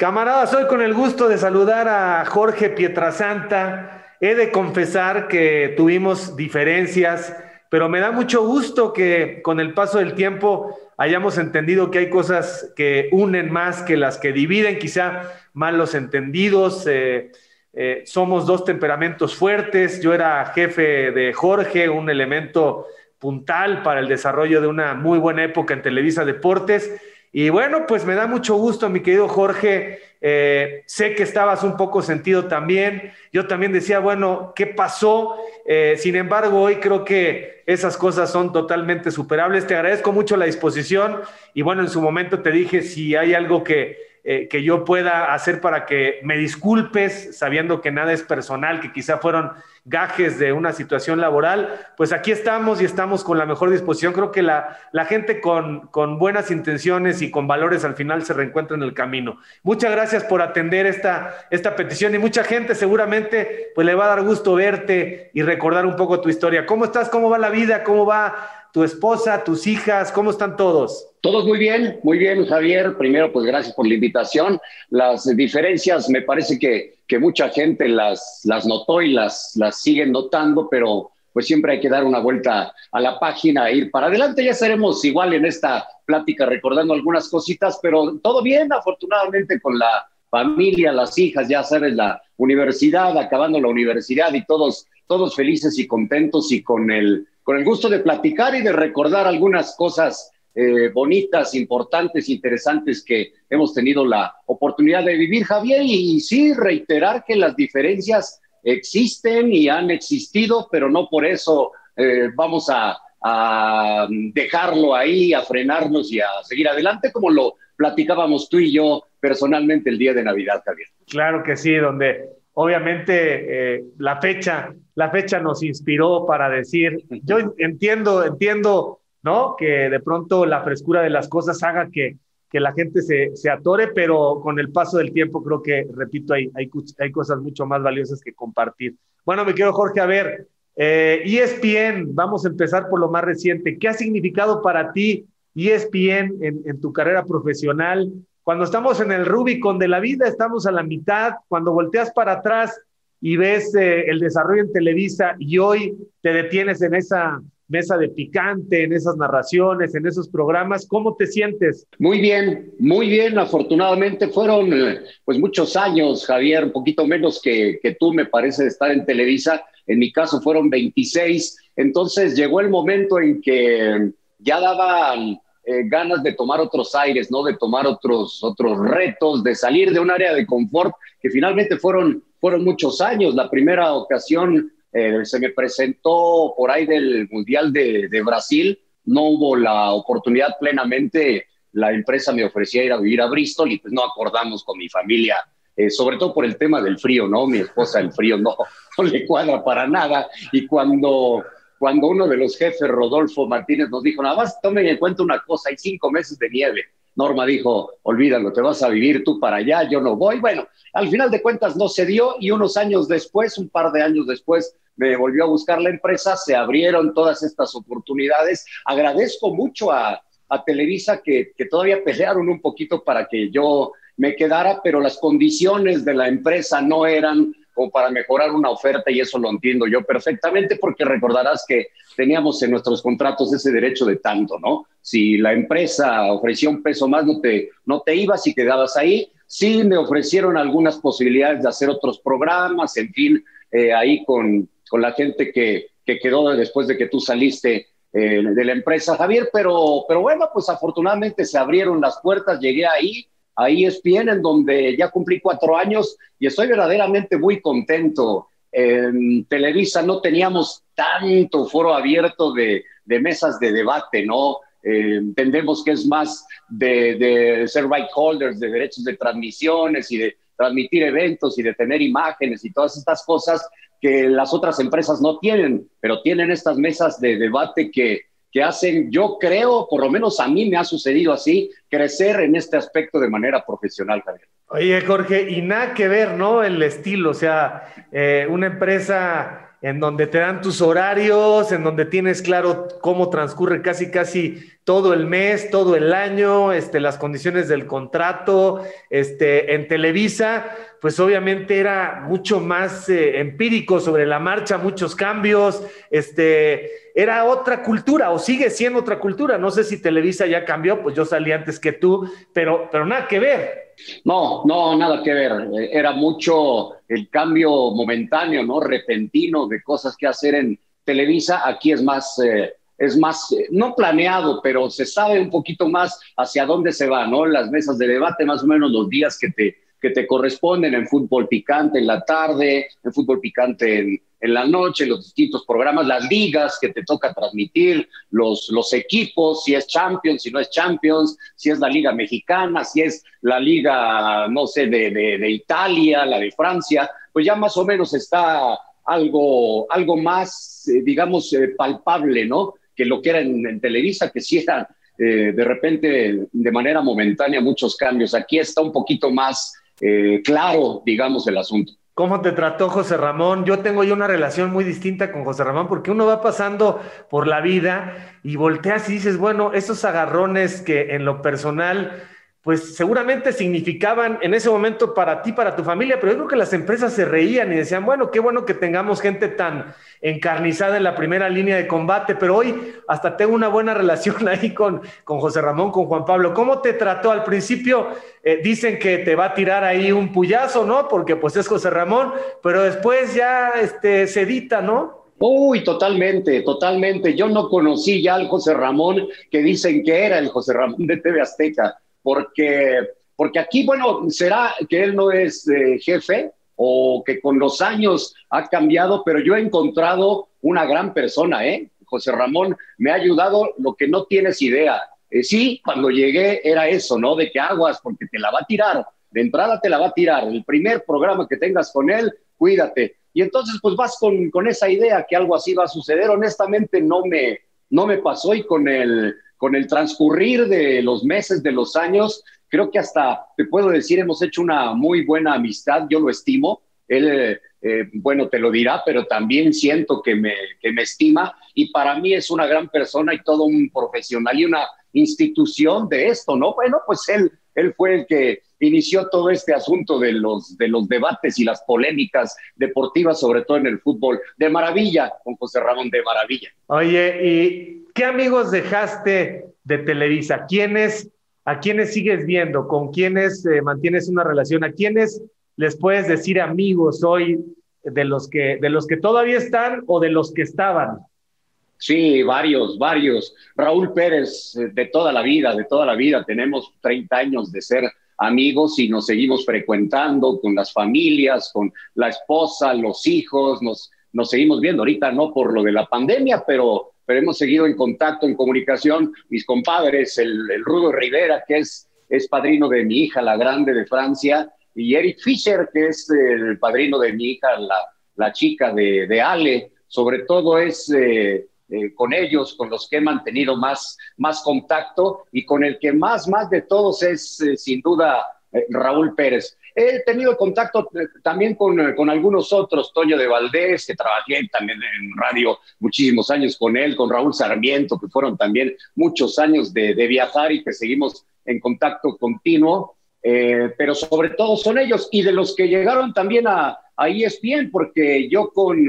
Camaradas, hoy con el gusto de saludar a Jorge Pietrasanta. He de confesar que tuvimos diferencias, pero me da mucho gusto que con el paso del tiempo hayamos entendido que hay cosas que unen más que las que dividen, quizá malos entendidos. Eh, eh, somos dos temperamentos fuertes. Yo era jefe de Jorge, un elemento puntal para el desarrollo de una muy buena época en Televisa Deportes y bueno, pues me da mucho gusto, mi querido Jorge. Eh, sé que estabas un poco sentido también. Yo también decía, bueno, ¿qué pasó? Eh, sin embargo, hoy creo que esas cosas son totalmente superables. Te agradezco mucho la disposición y bueno, en su momento te dije si hay algo que eh, que yo pueda hacer para que me disculpes, sabiendo que nada es personal, que quizá fueron gajes de una situación laboral, pues aquí estamos y estamos con la mejor disposición. Creo que la, la gente con, con, buenas intenciones y con valores al final se reencuentra en el camino. Muchas gracias por atender esta, esta petición y mucha gente seguramente pues le va a dar gusto verte y recordar un poco tu historia. ¿Cómo estás? ¿Cómo va la vida? ¿Cómo va tu esposa, tus hijas? ¿Cómo están todos? Todos muy bien, muy bien, Javier. Primero, pues gracias por la invitación. Las diferencias me parece que, que mucha gente las, las notó y las, las siguen notando, pero pues siempre hay que dar una vuelta a la página e ir para adelante. Ya estaremos igual en esta plática recordando algunas cositas, pero todo bien, afortunadamente, con la familia, las hijas, ya sabes, la universidad, acabando la universidad y todos, todos felices y contentos y con el, con el gusto de platicar y de recordar algunas cosas eh, bonitas, importantes, interesantes que hemos tenido la oportunidad de vivir, Javier, y, sí reiterar que las diferencias existen y han existido, pero no por eso eh, vamos a, dejarlo ahí, a frenarnos y a seguir adelante, como lo platicábamos tú y yo personalmente el día de Navidad, Javier. Claro que sí, donde obviamente eh, la fecha, la fecha nos inspiró para decir, yo entiendo, entiendo ¿no? Que de pronto la frescura de las cosas haga que, que la gente se, se, atore, pero con el paso del tiempo creo que, repito, hay, hay, hay cosas mucho más valiosas que compartir. Bueno, me quiero, Jorge, a ver, eh, ESPN, vamos a empezar por lo más reciente. ¿Qué ha significado para ti ESPN en, en tu carrera profesional? Cuando estamos en el Rubicon de la vida, estamos a la mitad, cuando volteas para atrás y ves eh, el desarrollo en Televisa y hoy te detienes en esa mesa de picante, en esas narraciones, en esos programas. ¿Cómo te sientes? Muy bien, muy bien. Afortunadamente fueron eh, pues muchos años, Javier, un poquito menos que, que tú me parece estar en Televisa. En mi caso fueron 26. Entonces llegó el momento en que ya daban eh, ganas de tomar otros aires, ¿no? De tomar otros, otros retos, de salir de un área de confort que finalmente fueron, fueron muchos años. La primera ocasión eh, se me presentó por ahí del Mundial de, Brasil, no hubo la oportunidad plenamente, la empresa me ofrecía ir a vivir a Bristol y pues no acordamos con mi familia, eh, sobre todo por el tema del frío, ¿no? Mi esposa el frío no, no le cuadra para nada y cuando, cuando uno de los jefes, Rodolfo Martínez, nos dijo, nada más tomen en cuenta una cosa, hay cinco meses de nieve. Norma dijo, olvídalo, te vas a vivir tú para allá, yo no voy. Bueno, al final de cuentas no se dio y unos años después, un par de años después, me volvió a buscar la empresa, se abrieron todas estas oportunidades. Agradezco mucho a, Televisa que, que, todavía pelearon un poquito para que yo me quedara, pero las condiciones de la empresa no eran para mejorar una oferta y eso lo entiendo yo perfectamente porque recordarás que teníamos en nuestros contratos ese derecho de tanto, ¿no? Si la empresa ofrecía un peso más, no te, no te ibas y quedabas ahí. Sí, me ofrecieron algunas posibilidades de hacer otros programas, en fin, eh, ahí con, con la gente que, que quedó después de que tú saliste eh, de la empresa, Javier, pero, pero bueno, pues afortunadamente se abrieron las puertas, llegué ahí, ahí es bien, en donde ya cumplí cuatro años y estoy verdaderamente muy contento. En Televisa no teníamos tanto foro abierto de, mesas de debate, ¿no? Eh, entendemos que es más de, de ser right holders, de derechos de transmisiones y de transmitir eventos y de tener imágenes y todas estas cosas, que las otras empresas no tienen, pero tienen estas mesas de debate que, que hacen, yo creo, por lo menos a mí me ha sucedido así, crecer en este aspecto de manera profesional, Javier. Oye, Jorge, y nada que ver, ¿no? El estilo, o sea, eh, una empresa en donde te dan tus horarios, en donde tienes claro cómo transcurre casi casi todo el mes, todo el año, este, las condiciones del contrato, este, en Televisa, pues obviamente era mucho más eh, empírico sobre la marcha, muchos cambios, este, era otra cultura o sigue siendo otra cultura. No sé si Televisa ya cambió, pues yo salí antes que tú, pero, pero nada que ver. No, no, nada que ver. Era mucho el cambio momentáneo, ¿no? Repentino de cosas que hacer en Televisa. Aquí es más, eh, es más, eh, no planeado, pero se sabe un poquito más hacia dónde se va, ¿no? Las mesas de debate, más o menos los días que te, que te corresponden en fútbol picante en la tarde, en fútbol picante en, en la noche, los distintos programas, las ligas que te toca transmitir, los, los equipos, si es Champions, si no es Champions, si es la Liga Mexicana, si es la Liga, no sé, de, de, Italia, la de Francia, pues ya más o menos está algo, algo más, eh, digamos, eh, palpable, ¿no? Que lo que era en, Televisa, que sí eran eh, de repente, de manera momentánea, muchos cambios. Aquí está un poquito más claro, digamos, el asunto. ¿Cómo te trató José Ramón? Yo tengo yo una relación muy distinta con José Ramón porque uno va pasando por la vida y volteas y dices, bueno, esos agarrones que en lo personal pues seguramente significaban en ese momento para ti, para tu familia, pero yo creo que las empresas se reían y decían, bueno, qué bueno que tengamos gente tan encarnizada en la primera línea de combate, pero hoy hasta tengo una buena relación ahí con, con José Ramón, con Juan Pablo. ¿Cómo te trató al principio? Eh, dicen que te va a tirar ahí un puyazo, ¿no? Porque pues es José Ramón, pero después ya este, se edita, ¿no? Uy, totalmente, totalmente. Yo no conocí ya al José Ramón que dicen que era el José Ramón de TV Azteca porque, porque aquí, bueno, será que él no es eh, jefe o que con los años ha cambiado, pero yo he encontrado una gran persona, ¿eh? José Ramón me ha ayudado lo que no tienes idea. Eh, sí, cuando llegué era eso, ¿no? De que aguas, porque te la va a tirar. De entrada te la va a tirar. El primer programa que tengas con él, cuídate. Y entonces, pues vas con, con esa idea que algo así va a suceder. Honestamente, no me, no me pasó y con el, con el transcurrir de los meses, de los años, creo que hasta, te puedo decir, hemos hecho una muy buena amistad, yo lo estimo. Él, eh, bueno, te lo dirá, pero también siento que me, que me estima y para mí es una gran persona y todo un profesional y una institución de esto, ¿no? Bueno, pues él, él fue el que inició todo este asunto de los, de los debates y las polémicas deportivas, sobre todo en el fútbol. De maravilla, con José Ramón, de maravilla. Oye, ¿y ¿Qué amigos dejaste de Televisa? ¿Quiénes, ¿A quiénes sigues viendo? ¿Con quiénes eh, mantienes una relación? ¿A quiénes les puedes decir amigos hoy de los, que, de los que todavía están o de los que estaban? Sí, varios, varios. Raúl Pérez, eh, de toda la vida, de toda la vida. Tenemos 30 años de ser amigos y nos seguimos frecuentando con las familias, con la esposa, los hijos, nos, nos seguimos viendo. Ahorita no por lo de la pandemia, pero pero hemos seguido en contacto, en comunicación. Mis compadres, el, Rudo Rivera, que es, es padrino de mi hija, la grande de Francia, y Eric Fischer, que es el padrino de mi hija, la, la chica de, de, Ale. Sobre todo es eh, eh, con ellos, con los que he mantenido más, más contacto y con el que más, más de todos es eh, sin duda Raúl Pérez. He tenido contacto eh, también con, eh, con, algunos otros, Toño de Valdés, que trabajé también en radio muchísimos años con él, con Raúl Sarmiento, que fueron también muchos años de, de viajar y que seguimos en contacto continuo. Eh, pero sobre todo son ellos y de los que llegaron también a, a ESPN, porque yo con,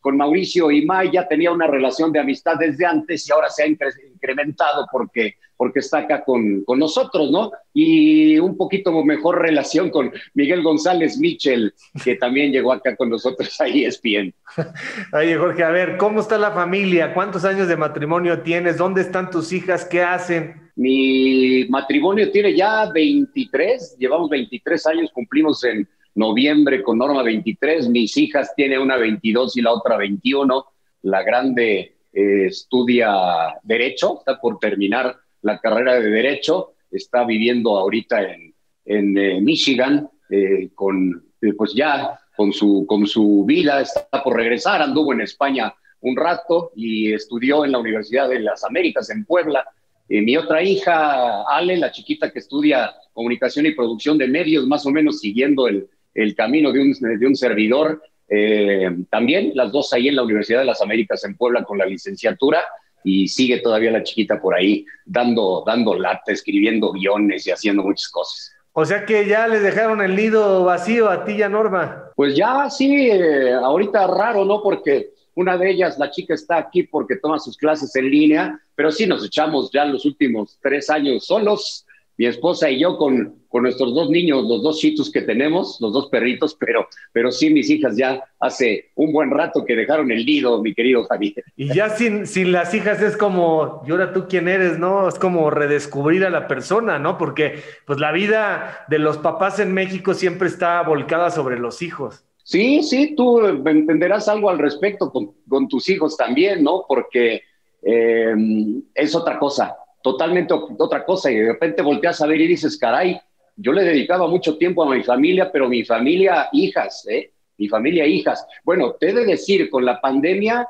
con Mauricio y May ya tenía una relación de amistad desde antes y ahora se ha incrementado porque porque está acá con, con, nosotros, ¿no? Y un poquito mejor relación con Miguel González Mitchell, que también llegó acá con nosotros a ESPN. Oye, Jorge, a ver, ¿cómo está la familia? ¿Cuántos años de matrimonio tienes? ¿Dónde están tus hijas? ¿Qué hacen? Mi matrimonio tiene ya 23, llevamos 23 años, cumplimos en noviembre con Norma 23, mis hijas tienen una 22 y la otra 21, la grande eh, estudia Derecho, está por terminar la carrera de Derecho, está viviendo ahorita en, en eh, Michigan, eh, con, pues ya con su, con su vida, está por regresar, anduvo en España un rato y estudió en la Universidad de las Américas en Puebla. mi otra hija, Ale, la chiquita que estudia comunicación y producción de medios, más o menos siguiendo el, el camino de un, de un servidor, eh, también, las dos ahí en la Universidad de las Américas en Puebla con la licenciatura y sigue todavía la chiquita por ahí dando, dando lata, escribiendo guiones y haciendo muchas cosas. O sea que ya les dejaron el nido vacío a ti y a Norma. Pues ya sí, eh, ahorita raro, ¿no? Porque una de ellas, la chica está aquí porque toma sus clases en línea, pero sí nos echamos ya los últimos tres años solos mi esposa y yo con, con nuestros dos niños, los dos chitos que tenemos, los dos perritos, pero, pero sí mis hijas ya hace un buen rato que dejaron el nido, mi querido Javier. Y ya sin, sin las hijas es como, y ahora tú quién eres, ¿no? Es como redescubrir a la persona, ¿no? Porque pues la vida de los papás en México siempre está volcada sobre los hijos. Sí, sí, tú entenderás algo al respecto con, con tus hijos también, ¿no? Porque eh, es otra cosa totalmente otra cosa y de repente volteas a ver y dices, caray, yo le dedicaba mucho tiempo a mi familia, pero mi familia, hijas, ¿eh? Mi familia, hijas. Bueno, te he de decir, con la pandemia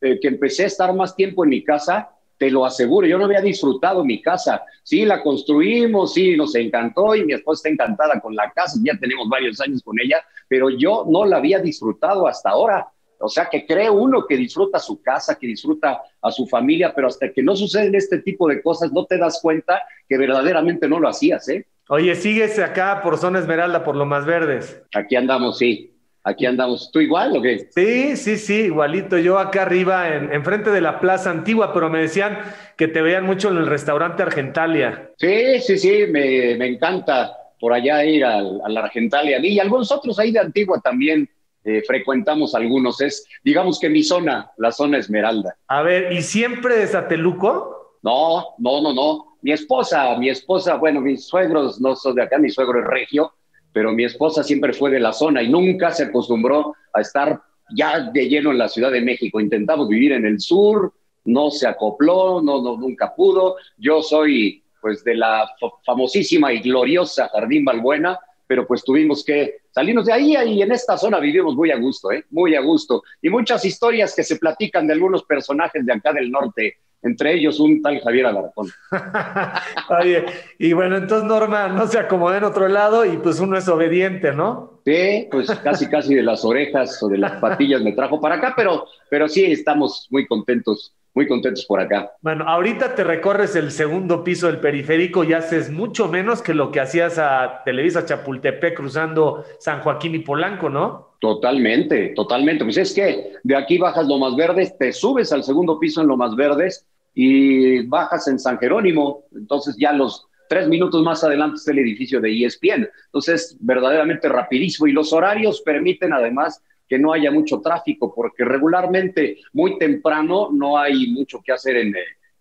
eh, que empecé a estar más tiempo en mi casa, te lo aseguro, yo no había disfrutado mi casa. Sí, la construimos, sí, nos encantó y mi esposa está encantada con la casa, ya tenemos varios años con ella, pero yo no la había disfrutado hasta ahora. O sea, que cree uno que disfruta su casa, que disfruta a su familia, pero hasta que no suceden este tipo de cosas, no te das cuenta que verdaderamente no lo hacías, ¿eh? Oye, sigues acá por Zona Esmeralda, por lo más verdes. Aquí andamos, sí. Aquí andamos. ¿Tú igual o qué? Sí, sí, sí, igualito. Yo acá arriba, en, frente de la Plaza Antigua, pero me decían que te veían mucho en el restaurante Argentalia. Sí, sí, sí, me, encanta por allá ir a la Argentalia. Y algunos otros ahí de Antigua también eh, frecuentamos algunos. Es, digamos que mi zona, la zona Esmeralda. A ver, ¿y siempre de Sateluco? No, no, no, no. Mi esposa, mi esposa, bueno, mis suegros no son de acá, mi suegro es regio, pero mi esposa siempre fue de la zona y nunca se acostumbró a estar ya de lleno en la Ciudad de México. Intentamos vivir en el sur, no se acopló, no, no nunca pudo. Yo soy pues de la famosísima y gloriosa Jardín Balbuena, pero pues tuvimos que salirnos de ahí y en esta zona vivimos muy a gusto, ¿eh? muy a gusto. Y muchas historias que se platican de algunos personajes de acá del norte, entre ellos un tal Javier Alarcón. Oye, y bueno, entonces Norma no se acomodó en otro lado y pues uno es obediente, ¿no? Sí, pues casi casi de las orejas o de las patillas me trajo para acá, pero, pero sí estamos muy contentos muy contentos por acá. Bueno, ahorita te recorres el segundo piso del periférico y haces mucho menos que lo que hacías a Televisa Chapultepec cruzando San Joaquín y Polanco, ¿no? Totalmente, totalmente. Pues es que de aquí bajas Lomas Verdes, te subes al segundo piso en Lomas Verdes y bajas en San Jerónimo. Entonces ya los tres minutos más adelante está el edificio de ESPN. Entonces, verdaderamente rapidísimo. Y los horarios permiten además que no haya mucho tráfico, porque regularmente muy temprano no hay mucho que hacer en,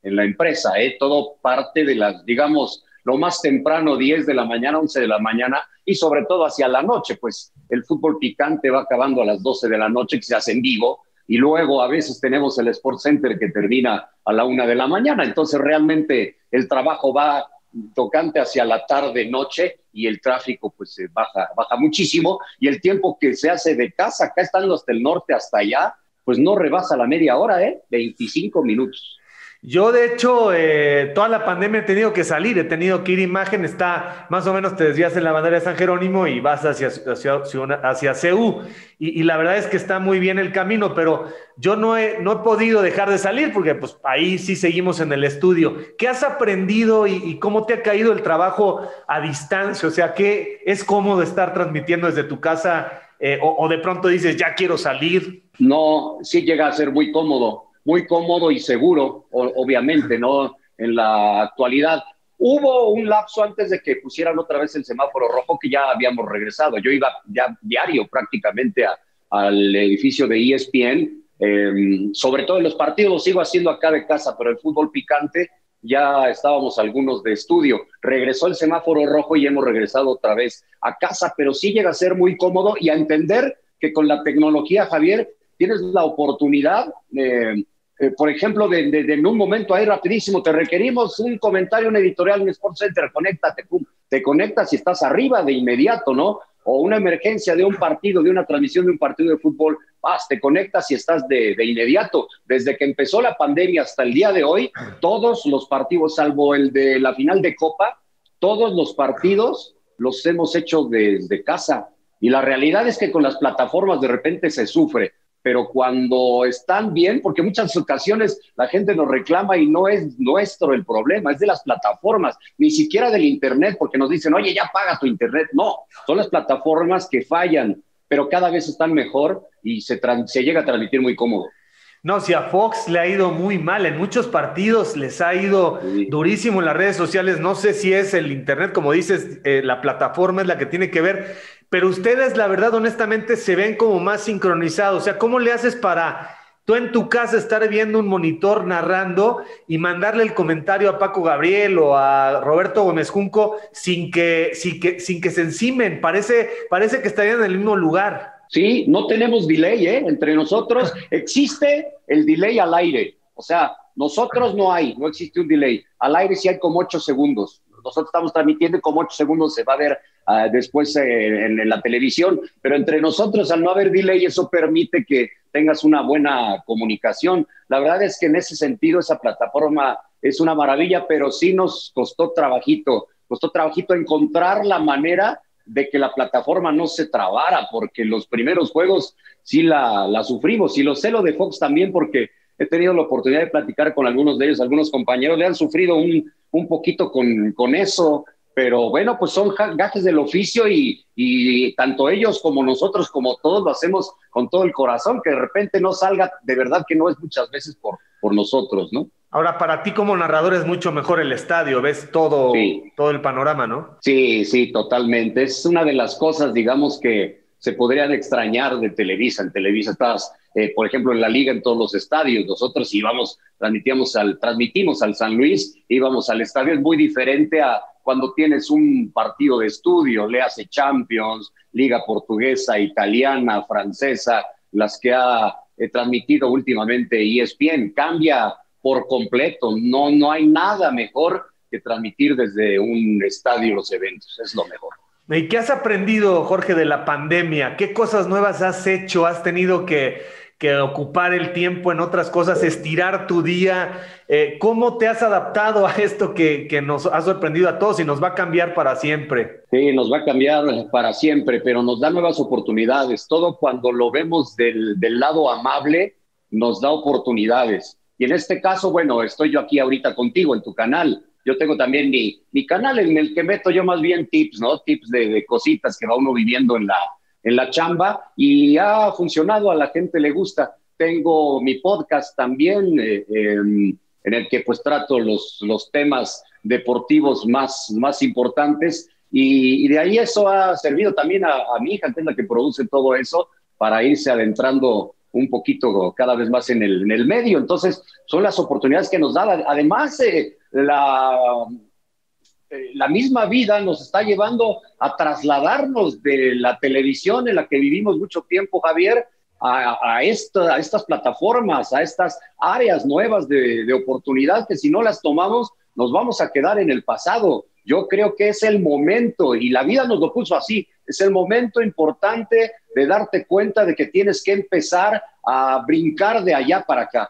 en la empresa, ¿eh? todo parte de las, digamos, lo más temprano, 10 de la mañana, 11 de la mañana, y sobre todo hacia la noche, pues el fútbol picante va acabando a las 12 de la noche, que se hace en vivo, y luego a veces tenemos el Sport Center que termina a la una de la mañana, entonces realmente el trabajo va tocante hacia la tarde, noche, y el tráfico pues baja, baja muchísimo, y el tiempo que se hace de casa, acá estando hasta el norte, hasta allá, pues no rebasa la media hora, ¿eh? 25 minutos. Yo, de hecho, eh, toda la pandemia he tenido que salir, he tenido que ir imagen, está más o menos te desvías en la bandera de San Jerónimo y vas hacia, hacia, hacia CEU. Y, la verdad es que está muy bien el camino, pero yo no he, no he podido dejar de salir porque pues ahí sí seguimos en el estudio. ¿Qué has aprendido y, cómo te ha caído el trabajo a distancia? O sea, ¿qué es cómodo estar transmitiendo desde tu casa eh, o, o de pronto dices, ya quiero salir? No, sí llega a ser muy cómodo muy cómodo y seguro, obviamente, ¿no? En la actualidad. Hubo un lapso antes de que pusieran otra vez el semáforo rojo que ya habíamos regresado. Yo iba ya diario prácticamente al edificio de ESPN, em, sobre todo en los partidos, lo sigo haciendo acá de casa, pero el fútbol picante ya estábamos algunos de estudio. Regresó el semáforo rojo y hemos regresado otra vez a casa, pero sí llega a ser muy cómodo y a entender que con la tecnología, Javier, tienes la oportunidad de eh, por ejemplo, de, en un momento ahí rapidísimo, te requerimos un comentario, un editorial en Sports Center, conéctate, pum, te conectas y estás arriba de inmediato, ¿no? O una emergencia de un partido, de una transmisión de un partido de fútbol, vas, te conectas y estás de, de inmediato. Desde que empezó la pandemia hasta el día de hoy, todos los partidos, salvo el de la final de Copa, todos los partidos los hemos hecho desde casa Y la realidad es que con las plataformas de repente se sufre, pero cuando están bien, porque muchas ocasiones la gente nos reclama y no es nuestro el problema, es de las plataformas, ni siquiera del Internet, porque nos dicen, oye, ya paga tu Internet. No, son las plataformas que fallan, pero cada vez están mejor y se, se llega a transmitir muy cómodo. No, si a Fox le ha ido muy mal, en muchos partidos les ha ido durísimo en las redes sociales, no sé si es el Internet, como dices, eh, la plataforma es la que tiene que ver, pero ustedes, la verdad, honestamente, se ven como más sincronizados. O sea, ¿cómo le haces para tú en tu casa estar viendo un monitor narrando y mandarle el comentario a Paco Gabriel o a Roberto Gómez Junco sin que, sin que, sin que se encimen? Parece, parece que estarían en el mismo lugar. Sí, no tenemos delay, ¿eh? Entre nosotros existe el delay al aire. O sea, nosotros no hay, no existe un delay. Al aire sí hay como ocho segundos. Nosotros estamos transmitiendo como ocho segundos se va a ver ah, después eh, en, la televisión, pero entre nosotros al no haber delay eso permite que tengas una buena comunicación. La verdad es que en ese sentido esa plataforma es una maravilla, pero sí nos costó trabajito, costó trabajito encontrar la manera de que la plataforma no se trabara, porque los primeros juegos sí la, la sufrimos, y lo sé lo de Fox también, porque he tenido la oportunidad de platicar con algunos de ellos, algunos compañeros le han sufrido un, un poquito con, con, eso, pero bueno, pues son gajes del oficio y, y, tanto ellos como nosotros, como todos, lo hacemos con todo el corazón, que de repente no salga, de verdad que no es muchas veces por, por nosotros, ¿no? Ahora, para ti como narrador es mucho mejor el estadio, ves todo, todo el panorama, ¿no? Sí, sí, totalmente. Es una de las cosas, digamos, que se podrían extrañar de Televisa. En Televisa estás, eh, por ejemplo, en la liga, en todos los estadios. Nosotros íbamos, transmitíamos al, transmitimos al San Luis, íbamos al estadio. Es muy diferente a cuando tienes un partido de estudio, le hace Champions, Liga Portuguesa, Italiana, Francesa, las que ha eh, transmitido últimamente ESPN. Cambia por completo. No, no hay nada mejor que transmitir desde un estadio los eventos. Es lo mejor. ¿Y qué has aprendido, Jorge, de la pandemia? ¿Qué cosas nuevas has hecho? ¿Has tenido que, ocupar el tiempo en otras cosas, estirar tu día? Eh, ¿Cómo te has adaptado a esto que, nos ha sorprendido a todos y nos va a cambiar para siempre? Sí, nos va a cambiar para siempre, pero nos da nuevas oportunidades. Todo cuando lo vemos del, del lado amable, nos da oportunidades. Y en este caso, bueno, estoy yo aquí ahorita contigo en tu canal. Yo tengo también mi, mi canal en el que meto yo más bien tips, ¿no? Tips de, cositas que va uno viviendo en la, en la chamba y ha funcionado, a la gente le gusta. Tengo mi podcast también eh, em, en el que pues trato los, los temas deportivos más, más importantes y, de ahí eso ha servido también a, a mi hija, que es la que produce todo eso, para irse adentrando un poquito cada vez más en el, en el medio. Entonces, son las oportunidades que nos da. Además, eh, la, eh, la misma vida nos está llevando a trasladarnos de la televisión en la que vivimos mucho tiempo, Javier, a, a, esta, a estas plataformas, a estas áreas nuevas de, de oportunidad que si no las tomamos, nos vamos a quedar en el pasado. Yo creo que es el momento, y la vida nos lo puso así, es el momento importante de darte cuenta de que tienes que empezar a brincar de allá para acá.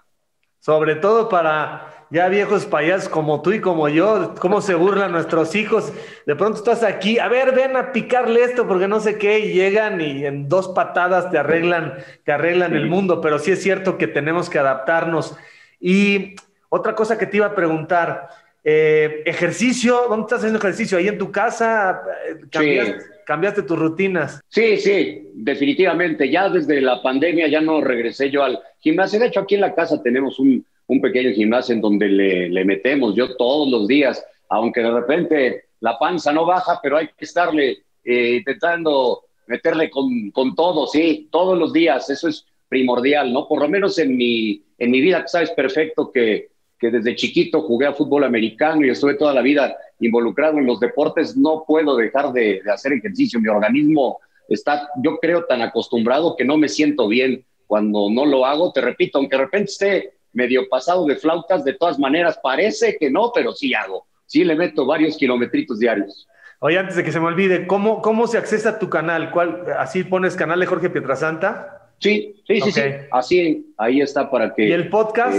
Sobre todo para ya viejos payasos como tú y como yo, cómo se burlan nuestros hijos. De pronto estás aquí, a ver, ven a picarle esto porque no sé qué, y llegan y en dos patadas te arreglan, te arreglan el mundo, pero sí es cierto que tenemos que adaptarnos. Y otra cosa que te iba a preguntar, eh, ejercicio, ¿dónde estás haciendo ejercicio? ¿Ahí en tu casa? ¿Cambiaste, tus rutinas? Sí, sí, definitivamente. Ya desde la pandemia ya no regresé yo al gimnasio. De hecho, aquí en la casa tenemos un, pequeño gimnasio en donde le, metemos yo todos los días, aunque de repente la panza no baja, pero hay que estarle eh, intentando meterle con, con, todo, sí, todos los días. Eso es primordial, ¿no? Por lo menos en mi, en mi vida, sabes perfecto que que desde chiquito jugué a fútbol americano y estuve toda la vida involucrado en los deportes, no puedo dejar de, hacer ejercicio. Mi organismo está, yo creo, tan acostumbrado que no me siento bien cuando no lo hago. Te repito, aunque de repente esté medio pasado de flautas, de todas maneras parece que no, pero sí hago. Sí le meto varios kilometritos diarios. Oye, antes de que se me olvide, ¿cómo, cómo se accesa a tu canal? ¿Cuál, ¿Así pones canal de Jorge Pietrasanta? Sí, sí, sí, sí. Así, ahí está para que... ¿Y el podcast?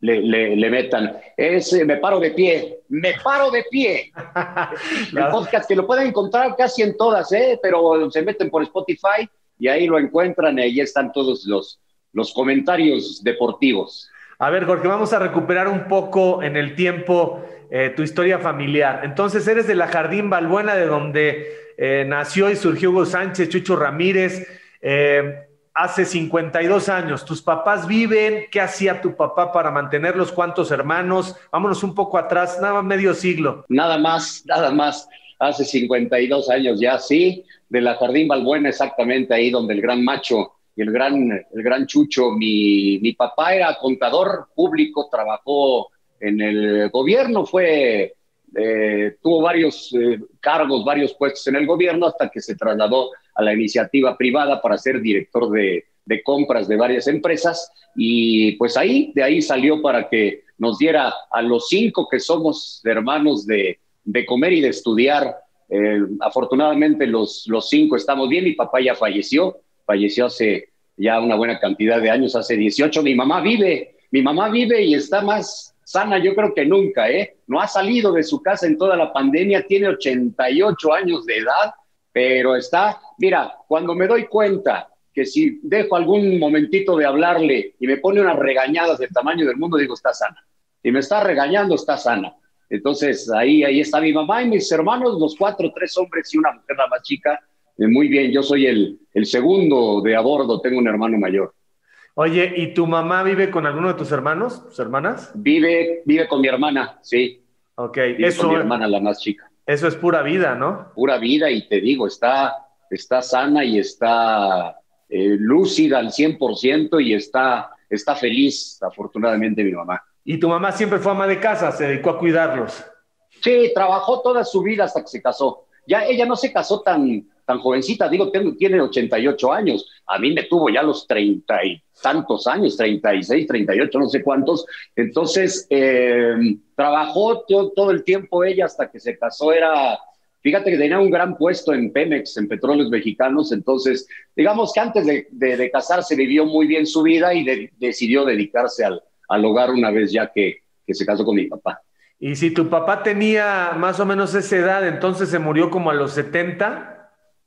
Le, metan. Es Me Paro de Pie, Me Paro de Pie. El podcast que lo pueden encontrar casi en todas, ¿eh? pero se meten por Spotify y ahí lo encuentran y ahí están todos los, los comentarios deportivos. A ver, Jorge, vamos a recuperar un poco en el tiempo eh, tu historia familiar. Entonces, eres de la Jardín Balbuena, de donde eh, nació y surgió Hugo Sánchez, Chucho Ramírez. Eh, hace 52 años. ¿Tus papás viven? ¿Qué hacía tu papá para mantenerlos? ¿Cuántos hermanos? Vámonos un poco atrás, nada más medio siglo. Nada más, nada más. Hace 52 años ya, sí, de la Jardín Balbuena, exactamente ahí donde el gran macho y el gran, el gran Chucho, mi, mi papá era contador público, trabajó en el gobierno, fue eh, tuvo varios eh, cargos, varios puestos en el gobierno hasta que se trasladó a la iniciativa privada para ser director de, compras de varias empresas. Y pues ahí, de ahí salió para que nos diera a los cinco que somos hermanos de, comer y de estudiar. Eh, afortunadamente los, los cinco estamos bien, mi papá ya falleció, falleció hace ya una buena cantidad de años, hace 18, mi mamá vive, mi mamá vive y está más sana yo creo que nunca, ¿eh? No ha salido de su casa en toda la pandemia, tiene 88 años de edad, pero está, mira, cuando me doy cuenta que si dejo algún momentito de hablarle y me pone unas regañadas del tamaño del mundo, digo, está sana. Y me está regañando, está sana. Entonces, ahí, ahí está mi mamá y mis hermanos, los cuatro, tres hombres y una mujer la más chica. Eh, muy bien, yo soy el, el segundo de a bordo, tengo un hermano mayor. Oye, ¿y tu mamá vive con alguno de tus hermanos, tus hermanas? Vive, vive con mi hermana, sí. Ok, eso. Con mi hermana, la más chica. Eso es pura vida, ¿no? Pura vida, y te digo, está, está sana y está eh, lúcida al 100% y está, está feliz, afortunadamente, mi mamá. ¿Y tu mamá siempre fue ama de casa? ¿Se dedicó a cuidarlos? Sí, trabajó toda su vida hasta que se casó. Ya ella no se casó tan, tan jovencita, digo, tiene 88 años, a mí me tuvo ya los 30 y tantos años, 36, 38, no sé cuántos, entonces eh, trabajó todo, el tiempo ella hasta que se casó, era, fíjate que tenía un gran puesto en Pemex, en Petróleos Mexicanos, entonces digamos que antes de, casarse vivió muy bien su vida y decidió dedicarse al, hogar una vez ya que se casó con mi papá. Y si tu papá tenía más o menos esa edad, entonces se murió como a los 70.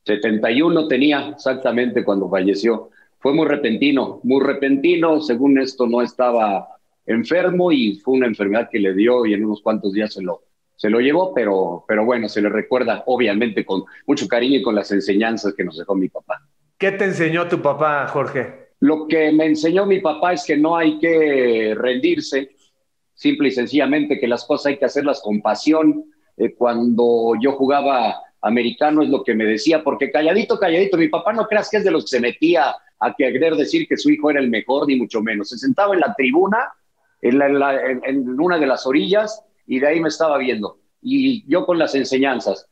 71 tenía exactamente cuando falleció. Fue muy repentino, muy repentino. Según esto, no estaba enfermo y fue una enfermedad que le dio y en unos cuantos días se lo, se lo llevó, pero, pero bueno, se le recuerda obviamente con mucho cariño y con las enseñanzas que nos dejó mi papá. ¿Qué te enseñó tu papá, Jorge? Lo que me enseñó mi papá es que no hay que rendirse, simple y sencillamente que las cosas hay que hacerlas con pasión. Eh, cuando yo jugaba americano es lo que me decía, porque calladito, calladito, mi papá no creas que es de los que se metía a querer decir que su hijo era el mejor, ni mucho menos. Se sentaba en la tribuna, en, una de las orillas, y de ahí me estaba viendo. Y yo con las enseñanzas,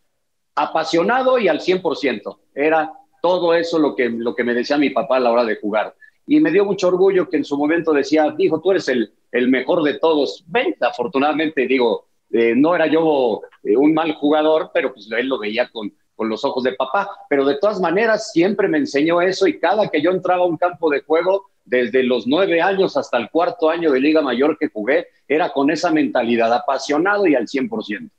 apasionado y al 100%. Era todo eso lo que, lo que me decía mi papá a la hora de jugar. Y me dio mucho orgullo que en su momento decía, hijo, tú eres el, el mejor de todos. Ven, afortunadamente, digo, eh, no era yo eh, un mal jugador, pero pues él lo veía con, con los ojos de papá. Pero de todas maneras, siempre me enseñó eso y cada que yo entraba a un campo de juego, desde los nueve años hasta el cuarto año de Liga Mayor que jugué, era con esa mentalidad, apasionado y al 100%.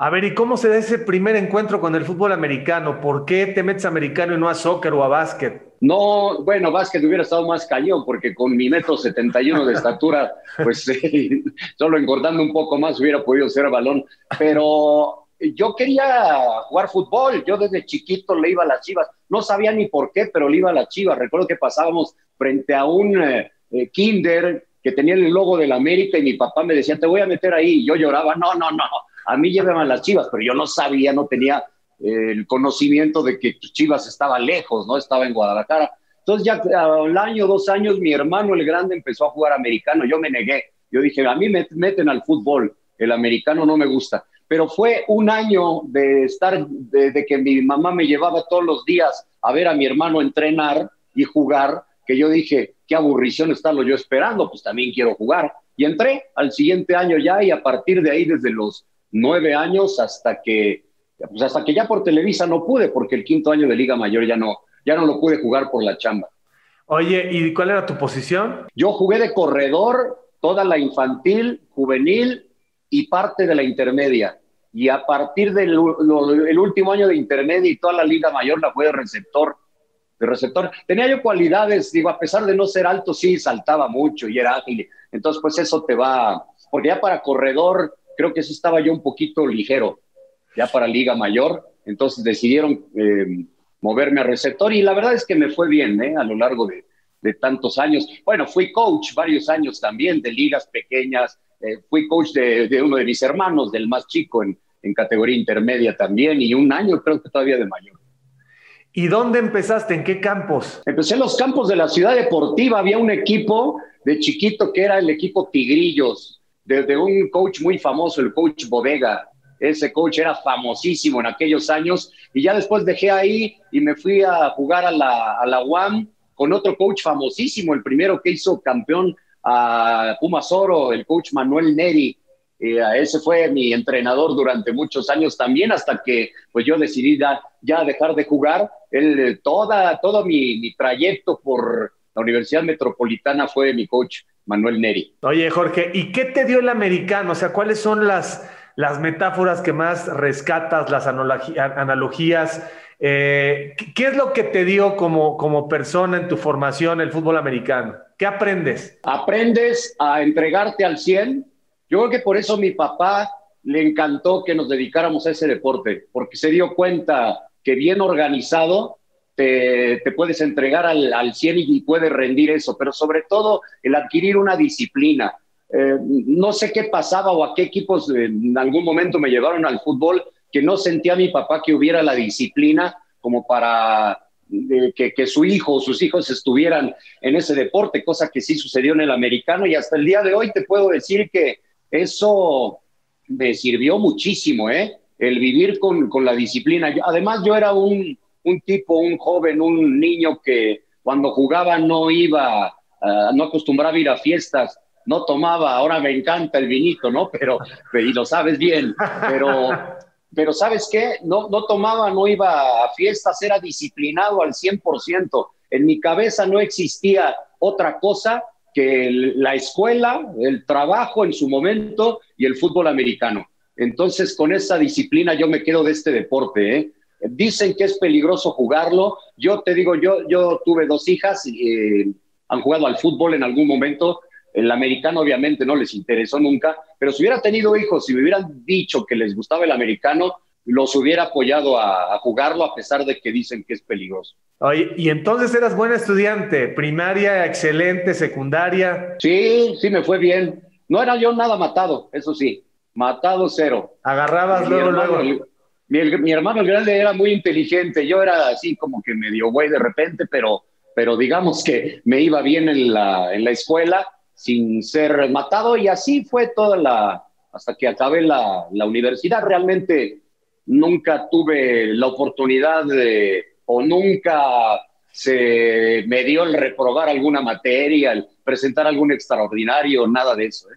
A ver, ¿y cómo se da ese primer encuentro con el fútbol americano? ¿Por qué te metes a americano y no a soccer o a básquet? No, bueno, básquet hubiera estado más cañón, porque con mi metro 71 de estatura, pues solo engordando un poco más hubiera podido ser balón. Pero yo quería jugar fútbol, yo desde chiquito le iba a las chivas, no sabía ni por qué, pero le iba a las chivas. Recuerdo que pasábamos frente a un eh, eh, kinder que tenía el logo de la América y mi papá me decía, te voy a meter ahí. Y yo lloraba, no, no, no, a mí llevaban las Chivas, pero yo no sabía, no tenía eh, el conocimiento de que Chivas estaba lejos, ¿no? Estaba en Guadalajara. Entonces ya al año, dos años, mi hermano el grande empezó a jugar americano, yo me negué. Yo dije, a mí me meten al fútbol, el americano no me gusta. Pero fue un año de estar, de, que mi mamá me llevaba todos los días a ver a mi hermano entrenar y jugar, que yo dije, qué aburrición estarlo yo esperando, pues también quiero jugar. Y entré al siguiente año ya y a partir de ahí, desde los nueve años hasta que, pues hasta que ya por Televisa no pude, porque el quinto año de Liga Mayor ya no, ya no lo pude jugar por la chamba. Oye, ¿y cuál era tu posición? Yo jugué de corredor toda la infantil, juvenil y parte de la intermedia. Y a partir del el último año de intermedia y toda la liga mayor la fue de receptor. De receptor. Tenía yo cualidades, digo, a pesar de no ser alto, sí, saltaba mucho y era ágil. Entonces, pues eso te va, porque ya para corredor, creo que sí estaba yo un poquito ligero, ya para liga mayor. Entonces decidieron eh, moverme a receptor y la verdad es que me fue bien ¿eh? a lo largo de, de tantos años. Bueno, fui coach varios años también de ligas pequeñas, eh, fui coach de, uno de mis hermanos, del más chico en, en, categoría intermedia también, y un año creo que todavía de mayor. ¿Y dónde empezaste? ¿En qué campos? Empecé en los campos de la ciudad deportiva. Había un equipo de chiquito que era el equipo Tigrillos, de, un coach muy famoso, el coach Bodega. Ese coach era famosísimo en aquellos años y ya después dejé ahí y me fui a jugar a la, a la UAM con otro coach famosísimo, el primero que hizo campeón a Pumas Oro, el coach Manuel Neri. Eh, ese fue mi entrenador durante muchos años también, hasta que pues yo decidí ya, dejar de jugar. Él, toda, todo mi, mi, trayecto por la Universidad Metropolitana fue mi coach Manuel Neri. Oye, Jorge, ¿y qué te dio el americano? O sea, ¿cuáles son las, las metáforas que más rescatas, las analogías? Eh, ¿Qué es lo que te dio como, como persona en tu formación el fútbol americano? ¿Qué aprendes? Aprendes a entregarte al 100. Yo creo que por eso mi papá le encantó que nos dedicáramos a ese deporte, porque se dio cuenta que bien organizado te, puedes entregar al, al 100 y puedes rendir eso, pero sobre todo el adquirir una disciplina. Eh, no sé qué pasaba o a qué equipos en algún momento me llevaron al fútbol, que no sentía mi papá que hubiera la disciplina como para que, que, su hijo o sus hijos estuvieran en ese deporte, cosa que sí sucedió en el americano y hasta el día de hoy te puedo decir que eso me sirvió muchísimo, ¿eh? El vivir con, con la disciplina. además, yo era un, un, tipo, un joven, un niño que cuando jugaba no iba, uh, no acostumbraba ir a fiestas, no tomaba, ahora me encanta el vinito, ¿no? Pero, y lo sabes bien, pero pero ¿sabes qué? No, no tomaba, no iba a fiestas, era disciplinado al 100%. En mi cabeza no existía otra cosa que la escuela, el trabajo en su momento y el fútbol americano. Entonces, con esa disciplina yo me quedo de este deporte. ¿eh? Dicen que es peligroso jugarlo. Yo te digo, yo, yo tuve dos hijas, y, eh, han jugado al fútbol en algún momento el americano obviamente no les interesó nunca, pero si hubiera tenido hijos, si me hubieran dicho que les gustaba el americano, los hubiera apoyado a, jugarlo a pesar de que dicen que es peligroso. Oye, y entonces eras buen estudiante, primaria excelente, secundaria. Sí, sí, me fue bien. No era yo nada matado, eso sí, matado cero. Agarrabas luego, luego. Mi, hermano el grande era muy inteligente, yo era así como que medio güey de repente, pero, pero digamos que me iba bien en la, en la escuela sin ser matado y así fue toda la, hasta que acabé la, la universidad. Realmente nunca tuve la oportunidad de, o nunca se me dio el reprobar alguna materia, el presentar algún extraordinario, nada de eso. ¿eh?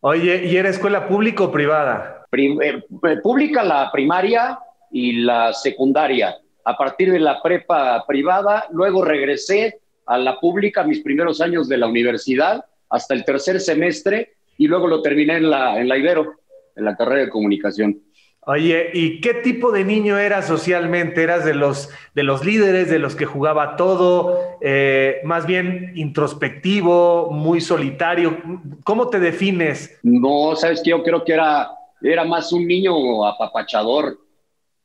Oye, ¿y era escuela pública o privada? Eh, pública la primaria y la secundaria. A partir de la prepa privada, luego regresé a la pública mis primeros años de la universidad hasta el tercer semestre y luego lo terminé en la, en la Ibero, en la carrera de comunicación. Oye, ¿y qué tipo de niño eras socialmente? ¿Eras de los, de los líderes, de los que jugaba todo, eh, más bien introspectivo, muy solitario? ¿Cómo te defines? No, sabes que yo creo que era, era más un niño apapachador.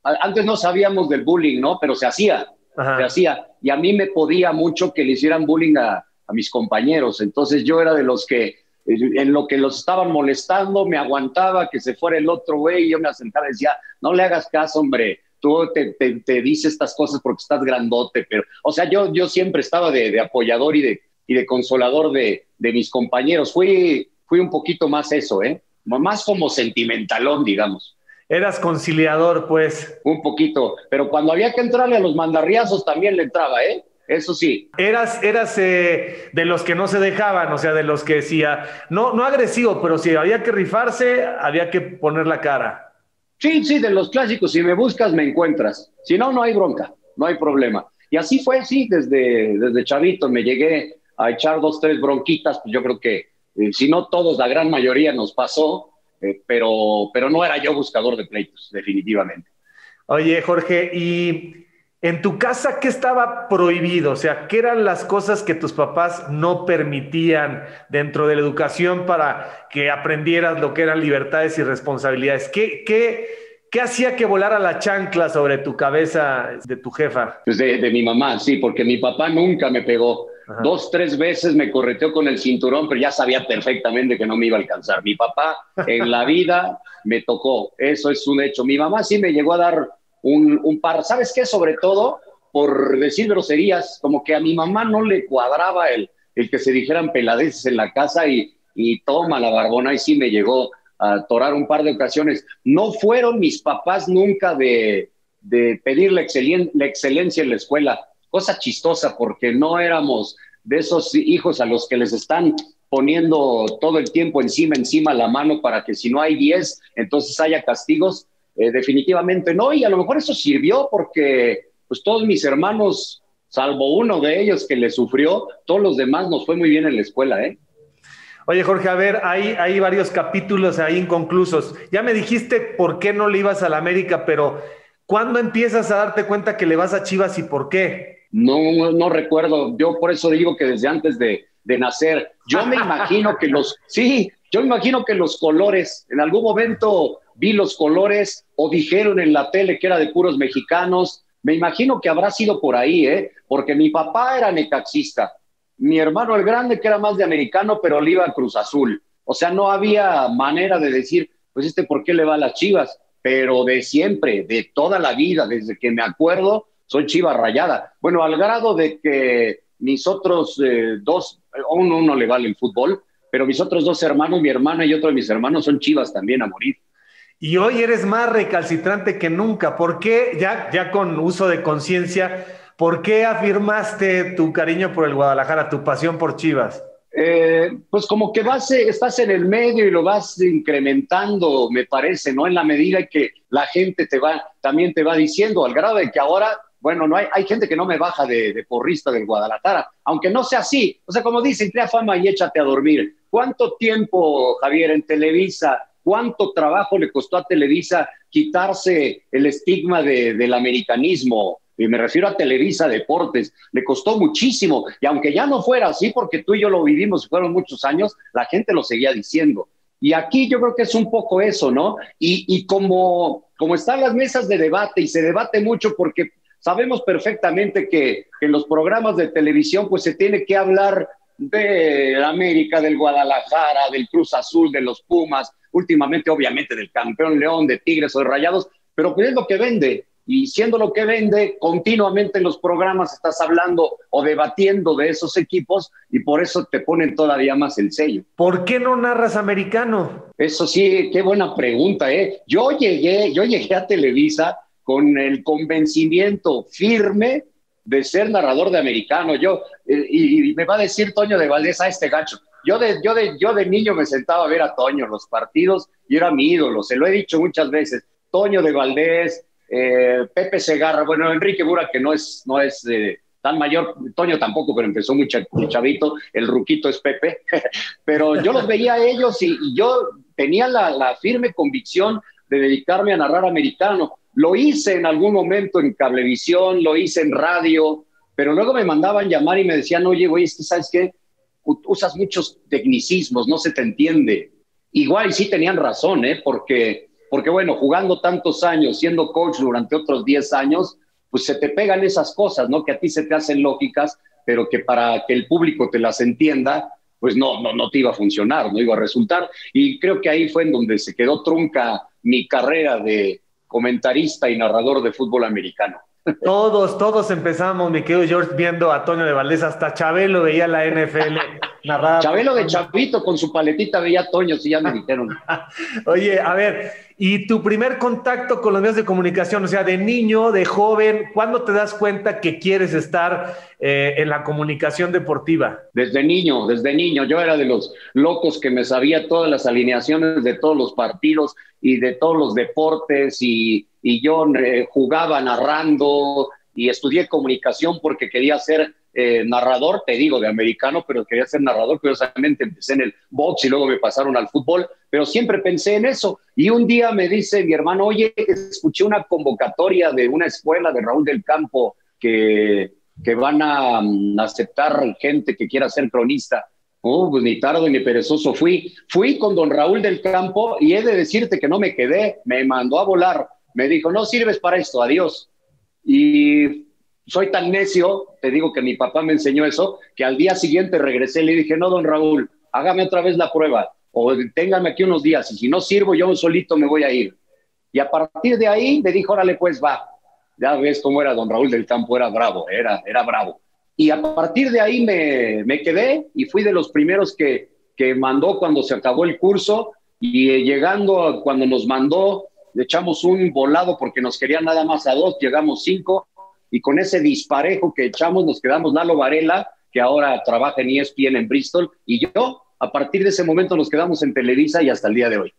Antes no sabíamos del bullying, ¿no? Pero se hacía, se hacía. Y a mí me podía mucho que le hicieran bullying a, a mis compañeros. Entonces yo era de los que en lo que los estaban molestando, me aguantaba que se fuera el otro güey y yo me acercaba y decía, no le hagas caso, hombre, tú te, te, dices estas cosas porque estás grandote, pero, o sea, yo, yo siempre estaba de, apoyador y de, y de consolador de, de, mis compañeros. Fui, fui un poquito más eso, ¿eh? Más como sentimentalón, digamos. Eras conciliador, pues. Un poquito, pero cuando había que entrarle a los mandarriazos también le entraba, ¿eh? Eso sí. Eras, eras eh, de los que no se dejaban, o sea, de los que decía, no, no agresivo, pero si había que rifarse, había que poner la cara. Sí, sí, de los clásicos, si me buscas, me encuentras. Si no, no hay bronca, no hay problema. Y así fue, sí, desde, desde chavito me llegué a echar dos, tres bronquitas, pues yo creo que eh, si no todos, la gran mayoría nos pasó, eh, pero, pero no era yo buscador de pleitos, definitivamente. Oye, Jorge, ¿y en tu casa qué estaba prohibido? O sea, ¿qué eran las cosas que tus papás no permitían dentro de la educación para que aprendieras lo que eran libertades y responsabilidades? ¿Qué, qué, qué hacía que volara la chancla sobre tu cabeza de tu jefa? Pues de, de mi mamá, sí, porque mi papá nunca me pegó. Dos, tres veces me correteó con el cinturón, pero ya sabía perfectamente que no me iba a alcanzar. Mi papá en la vida me tocó, eso es un hecho. Mi mamá sí me llegó a dar un, un par, ¿sabes qué? Sobre todo por decir groserías, como que a mi mamá no le cuadraba el, el que se dijeran peladeces en la casa y, y toma la barbona y sí me llegó a torar un par de ocasiones. No fueron mis papás nunca de, de pedir la, excelen, la excelencia en la escuela cosa chistosa porque no éramos de esos hijos a los que les están poniendo todo el tiempo encima, encima la mano para que si no hay 10, entonces haya castigos. Eh, definitivamente no, y a lo mejor eso sirvió porque pues todos mis hermanos, salvo uno de ellos que le sufrió, todos los demás nos fue muy bien en la escuela, ¿eh? Oye, Jorge, a ver, hay, hay varios capítulos ahí inconclusos. Ya me dijiste por qué no le ibas a la América, pero ¿cuándo empiezas a darte cuenta que le vas a Chivas y por qué? No, no recuerdo. Yo por eso digo que desde antes de, de nacer, yo me imagino que los, sí, yo me imagino que los colores, en algún momento vi los colores o dijeron en la tele que era de puros mexicanos. Me imagino que habrá sido por ahí, ¿eh? Porque mi papá era necaxista, mi hermano el grande que era más de americano, pero le iba a Cruz Azul. O sea, no había manera de decir, pues este, ¿por qué le va a las chivas? Pero de siempre, de toda la vida, desde que me acuerdo, soy chiva rayada. Bueno, al grado de que mis otros eh, dos, uno, uno le vale el fútbol, pero mis otros dos hermanos, mi hermana y otro de mis hermanos son chivas también a morir. Y hoy eres más recalcitrante que nunca. ¿Por qué, ya, ya con uso de conciencia, por qué afirmaste tu cariño por el Guadalajara, tu pasión por Chivas? Eh, pues como que vas, eh, estás en el medio y lo vas incrementando, me parece, ¿no? En la medida que la gente te va, también te va diciendo, al grado de que ahora bueno, no hay, hay gente que no me baja de, porrista del Guadalajara, aunque no sea así. O sea, como dicen, crea fama y échate a dormir. ¿Cuánto tiempo, Javier, en Televisa, cuánto trabajo le costó a Televisa quitarse el estigma del americanismo? Y me refiero a Televisa Deportes, le costó muchísimo. Y aunque ya no fuera así, porque tú y yo lo vivimos fueron muchos años, la gente lo seguía diciendo. Y aquí yo creo que es un poco eso, ¿no? Y, y como, como están las mesas de debate y se debate mucho porque Sabemos perfectamente que en los programas de televisión pues se tiene que hablar de América, del Guadalajara, del Cruz Azul, de los Pumas, últimamente obviamente del campeón León, de Tigres o de Rayados, pero pues es lo que vende. Y siendo lo que vende, continuamente en los programas estás hablando o debatiendo de esos equipos y por eso te ponen todavía más el sello. ¿Por qué no narras americano? Eso sí, qué buena pregunta, ¿eh? Yo llegué, yo llegué a Televisa con el convencimiento firme de ser narrador de americano. Yo, eh, y, me va a decir Toño de Valdés a este gacho. Yo de, yo, de, yo de niño me sentaba a ver a Toño los partidos y era mi ídolo, se lo he dicho muchas veces. Toño de Valdés, eh, Pepe Segarra, bueno, Enrique Bura, que no es, no es eh, tan mayor, Toño tampoco, pero empezó muy, chavito, el ruquito es Pepe, pero yo los veía a ellos y, yo tenía la firme convicción de dedicarme a narrar americano lo hice en algún momento en cablevisión, lo hice en radio, pero luego me mandaban llamar y me decían, oye, güey, es que sabes qué, usas muchos tecnicismos, no se te entiende. Igual y sí tenían razón, ¿eh? Porque, porque bueno, jugando tantos años, siendo coach durante otros 10 años, pues se te pegan esas cosas, ¿no? Que a ti se te hacen lógicas, pero que para que el público te las entienda, pues no, no, no te iba a funcionar, no iba a resultar. Y creo que ahí fue en donde se quedó trunca mi carrera de, comentarista y narrador de fútbol americano. Todos, todos empezamos, mi querido George, viendo a Toño de Valdés, hasta Chabelo veía la NFL narrada. Chabelo de Chavito con su paletita veía a Toño, si ya me dijeron. Oye, a ver, y tu primer contacto con los medios de comunicación, o sea, de niño, de joven, ¿cuándo te das cuenta que quieres estar eh, en la comunicación deportiva? Desde niño, desde niño. Yo era de los locos que me sabía todas las alineaciones de todos los partidos y de todos los deportes y y yo eh, jugaba narrando y estudié comunicación porque quería ser eh, narrador, te digo, de americano, pero quería ser narrador. Curiosamente empecé en el box y luego me pasaron al fútbol, pero siempre pensé en eso. Y un día me dice mi hermano, oye, escuché una convocatoria de una escuela de Raúl del Campo que, que van a mm, aceptar gente que quiera ser cronista. Oh, pues ni tarde ni perezoso fui. Fui con don Raúl del Campo y he de decirte que no me quedé, me mandó a volar. Me dijo, no sirves para esto, adiós. Y soy tan necio, te digo que mi papá me enseñó eso, que al día siguiente regresé y le dije, no, don Raúl, hágame otra vez la prueba o téngame aquí unos días y si no sirvo yo solito me voy a ir. Y a partir de ahí me dijo, órale pues va. Ya ves cómo era don Raúl del Campo, era bravo, era, era bravo. Y a partir de ahí me, me quedé y fui de los primeros que, que mandó cuando se acabó el curso y llegando cuando nos mandó le echamos un volado porque nos querían nada más a dos, llegamos cinco, y con ese disparejo que echamos nos quedamos Lalo Varela, que ahora trabaja en ESPN en Bristol, y yo, a partir de ese momento nos quedamos en Televisa y hasta el día de hoy.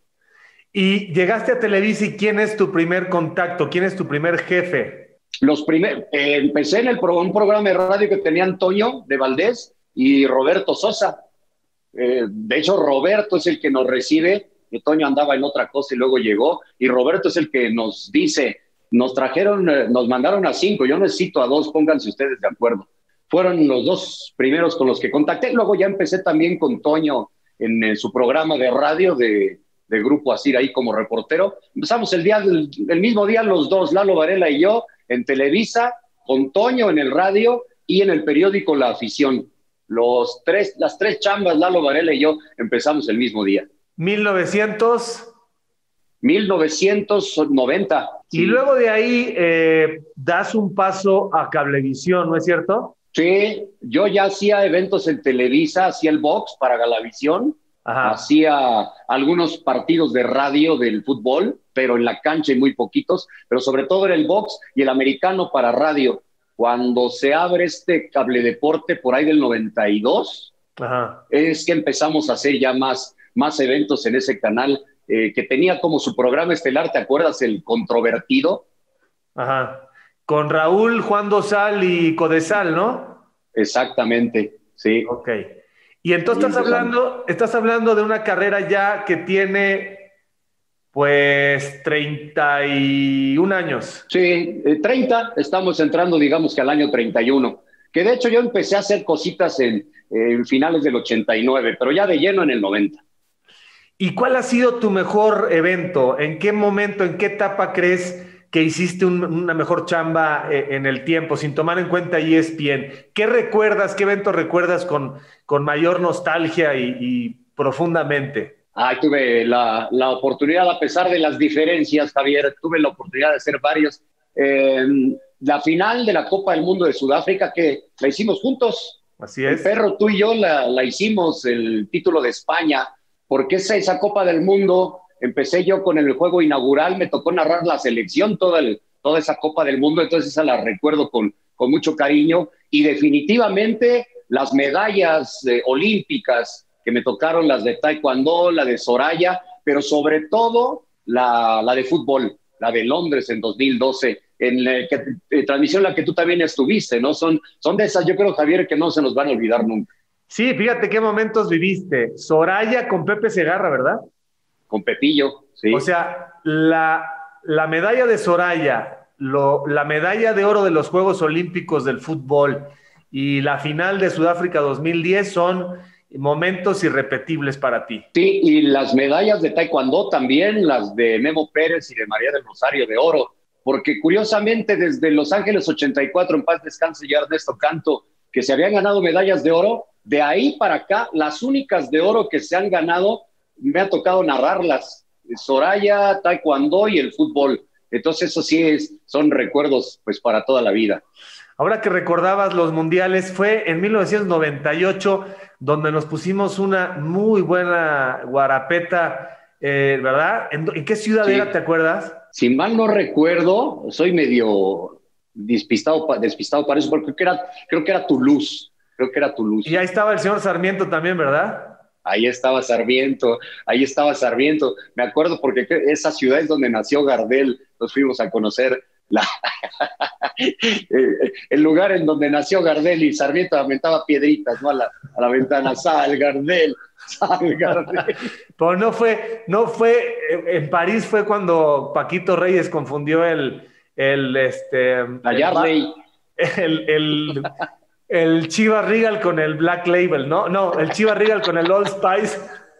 Y llegaste a Televisa y ¿quién es tu primer contacto? ¿Quién es tu primer jefe? Los primeros, eh, empecé en el un programa de radio que tenía Antonio de Valdés y Roberto Sosa. Eh, de hecho, Roberto es el que nos recibe y Toño andaba en otra cosa y luego llegó, y Roberto es el que nos dice, nos trajeron, eh, nos mandaron a cinco, yo necesito a dos, pónganse ustedes de acuerdo. Fueron los dos primeros con los que contacté, luego ya empecé también con Toño en, su programa de radio de, Grupo Asir ahí como reportero. Empezamos el, día, el, mismo día los dos, Lalo Varela y yo, en Televisa, con Toño en el radio y en el periódico La Afición. Los tres, las tres chambas, Lalo Varela y yo, empezamos el mismo día. 1900. 1990. Y luego de ahí eh, das un paso a Cablevisión, ¿no es cierto? Sí, yo ya hacía eventos en Televisa, hacía el box para Galavisión, hacía algunos partidos de radio del fútbol, pero en la cancha y muy poquitos, pero sobre todo era el box y el americano para radio. Cuando se abre este cable deporte por ahí del 92, es que empezamos a hacer ya más más eventos en ese canal, eh, que tenía como su programa estelar, ¿te acuerdas? El controvertido. Ajá. Con Raúl, Juan Dosal y Codesal, ¿no? Exactamente, sí. Ok. Y entonces estás hablando, estás hablando de una carrera ya que tiene pues 31 años. Sí, 30, eh, estamos entrando digamos que al año 31, que de hecho yo empecé a hacer cositas en, en finales del 89, pero ya de lleno en el 90. ¿Y cuál ha sido tu mejor evento? ¿En qué momento, en qué etapa crees que hiciste una mejor chamba eh, en el tiempo, sin tomar en cuenta ESPN? ¿Qué recuerdas, qué evento recuerdas con, con mayor nostalgia y, profundamente? Ah, tuve la, la, oportunidad, a pesar de las diferencias, Javier, tuve la oportunidad de hacer varios. Em, la final de la Copa del Mundo de Sudáfrica, que la hicimos juntos. Así es. El perro, tú y yo la, la hicimos, el título de España porque esa, Copa del Mundo, empecé yo con el juego inaugural, me tocó narrar la selección, toda, toda esa Copa del Mundo, entonces esa la recuerdo con, con mucho cariño y definitivamente las medallas eh, olímpicas que me tocaron, las de Taekwondo, la de Soraya, pero sobre todo la, la de fútbol, la de Londres en 2012, en la eh, transmisión en la que tú también estuviste, ¿no? Son, son de esas, yo creo, Javier, que no se nos van a olvidar nunca. Sí, fíjate qué momentos viviste. Soraya con Pepe Segarra, ¿verdad? Con Pepillo, sí. O sea, la, la medalla de Soraya, lo, la medalla de oro de los Juegos Olímpicos del fútbol y la final de Sudáfrica 2010 son momentos irrepetibles para ti. Sí, y las medallas de Taekwondo también, las de Memo Pérez y de María del Rosario de Oro, porque curiosamente desde Los Ángeles 84, en paz descanse ya Ernesto Canto, que se habían ganado medallas de oro, de ahí para acá, las únicas de oro que se han ganado, me ha tocado narrarlas. Soraya, Taekwondo y el fútbol. Entonces, eso sí es, son recuerdos pues para toda la vida. Ahora que recordabas los mundiales, fue en 1998 donde nos pusimos una muy buena guarapeta, eh, ¿verdad? ¿En, qué ciudad era, te acuerdas? Si mal no recuerdo, soy medio despistado, despistado para eso, porque creo que era, creo que era Toulouse creo que era Toulouse. Y ahí estaba el señor Sarmiento también, ¿verdad? Ahí estaba Sarmiento, ahí estaba Sarmiento. Me acuerdo porque esa ciudad es donde nació Gardel, nos fuimos a conocer el lugar en donde nació Gardel y Sarmiento aventaba piedritas ¿no? a, la, a la ventana, sal Gardel, sal Gardel. Pero no fue, no fue, en París fue cuando Paquito Reyes confundió el, el este, el, el, el, el Chivas Regal con el Black Label, ¿no? No, el Chivas Regal con el Old Spice.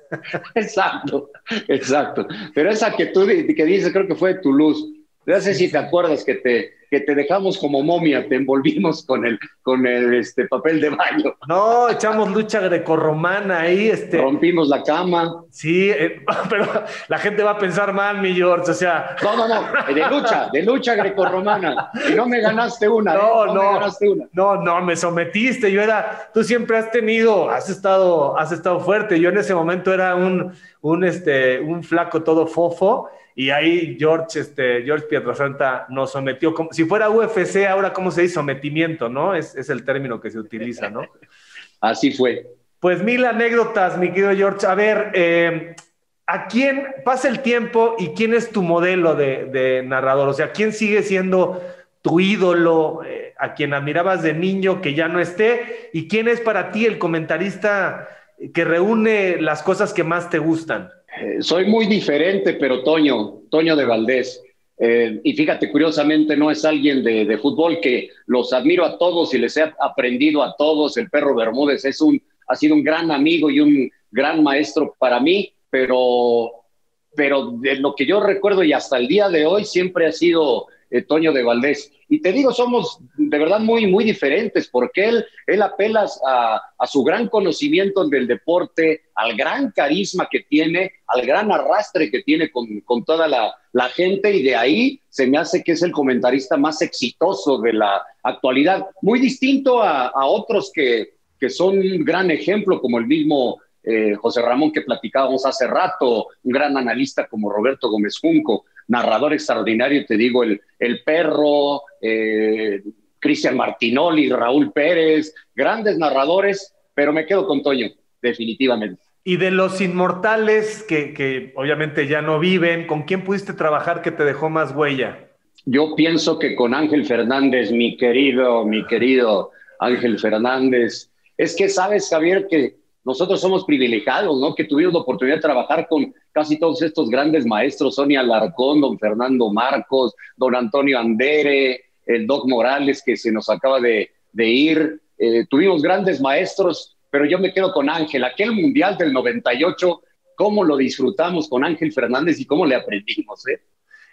Exacto, exacto. Pero esa que tú que dices, creo que fue de Toulouse. No sé si te acuerdas que te, que te dejamos como momia, te envolvimos con el, con el este, papel de baño. No, echamos lucha grecorromana ahí. Este... Rompimos la cama. Sí, eh, pero la gente va a pensar mal, mi George, o sea... No, no, no, de lucha, de lucha grecorromana. Y no me ganaste una. No, ¿eh? no, no, me ganaste una. no, no, me sometiste. Yo era, tú siempre has tenido, has estado, has estado fuerte. Yo en ese momento era un, un, este, un flaco todo fofo y ahí George, este, George Pietrasanta nos sometió, como, si fuera UFC, ahora cómo se dice sometimiento, ¿no? Es, es el término que se utiliza, ¿no? Así fue. Pues mil anécdotas, mi querido George. A ver, eh, ¿a quién pasa el tiempo y quién es tu modelo de, de narrador? O sea, ¿quién sigue siendo tu ídolo, eh, a quien admirabas de niño que ya no esté? ¿Y quién es para ti el comentarista que reúne las cosas que más te gustan? Eh, soy muy diferente, pero Toño, Toño de Valdés. Eh, y fíjate, curiosamente no es alguien de, fútbol que los admiro a todos y les he aprendido a todos. El perro Bermúdez es un, ha sido un gran amigo y un gran maestro para mí, pero, pero de lo que yo recuerdo y hasta el día de hoy siempre ha sido eh, Toño de Valdés. Y te digo, somos de verdad muy, muy diferentes, porque él, él apela a, su gran conocimiento del deporte, al gran carisma que tiene, al gran arrastre que tiene con, toda la, gente, y de ahí se me hace que es el comentarista más exitoso de la actualidad, muy distinto a, otros que, que son un gran ejemplo, como el mismo eh, José Ramón que platicábamos hace rato, un gran analista como Roberto Gómez Junco narrador extraordinario, te digo, el, el perro, eh, Cristian Martinoli, Raúl Pérez, grandes narradores, pero me quedo con Toño, definitivamente. Y de los inmortales que, que obviamente ya no viven, ¿con quién pudiste trabajar que te dejó más huella? Yo pienso que con Ángel Fernández, mi querido, mi querido Ángel Fernández. Es que sabes, Javier, que nosotros somos privilegiados, ¿no? Que tuvimos la oportunidad de trabajar con casi todos estos grandes maestros, Sonia Larcón, don Fernando Marcos, don Antonio Andere, el Doc Morales que se nos acaba de, ir. Eh, tuvimos grandes maestros, pero yo me quedo con Ángel. Aquel Mundial del 98, cómo lo disfrutamos con Ángel Fernández y cómo le aprendimos, ¿eh?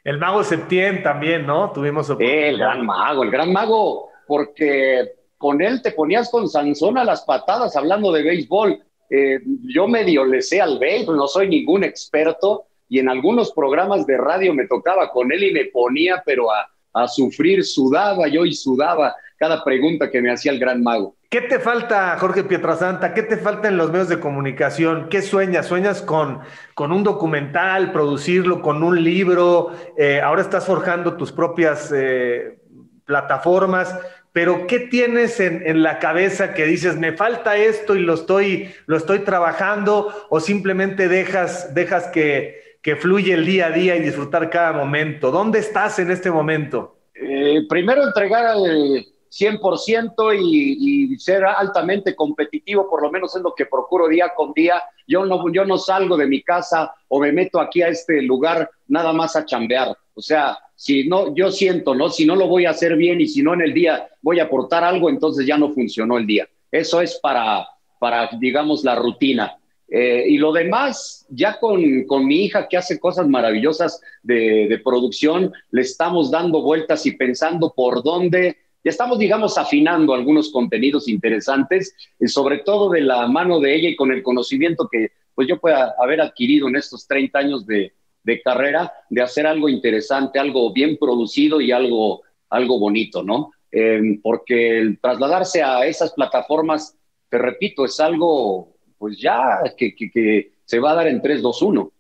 El mago Septién también, ¿no? Tuvimos el gran mago, el gran mago, porque con él te ponías con Sansón a las patadas hablando de béisbol. Eh, yo medio le sé al béisbol, no soy ningún experto y en algunos programas de radio me tocaba con él y me ponía, pero a, a sufrir, sudaba yo y sudaba cada pregunta que me hacía el gran mago. ¿Qué te falta, Jorge Pietrasanta? ¿Qué te falta en los medios de comunicación? ¿Qué sueñas? ¿Sueñas con, con un documental, producirlo, con un libro? Eh, ahora estás forjando tus propias eh, plataformas pero ¿qué tienes en, la cabeza que dices, me falta esto y lo estoy, lo estoy trabajando o simplemente dejas, dejas que, que fluye el día a día y disfrutar cada momento? ¿Dónde estás en este momento? Eh, primero entregar al 100% y, y, ser altamente competitivo, por lo menos es lo que procuro día con día. Yo no, yo no salgo de mi casa o me meto aquí a este lugar nada más a chambear. O sea, si no, yo siento, ¿no? Si no lo voy a hacer bien y si no en el día voy a aportar algo, entonces ya no funcionó el día. Eso es para, para digamos, la rutina. Eh, y lo demás, ya con, con, mi hija que hace cosas maravillosas de, de, producción, le estamos dando vueltas y pensando por dónde, ya estamos, digamos, afinando algunos contenidos interesantes, y sobre todo de la mano de ella y con el conocimiento que pues yo pueda haber adquirido en estos 30 años de, de carrera de hacer algo interesante, algo bien producido y algo, algo bonito, ¿no? Eh, porque el trasladarse a esas plataformas, te repito, es algo, pues ya, que, que, se va a dar en 3, 2, 1.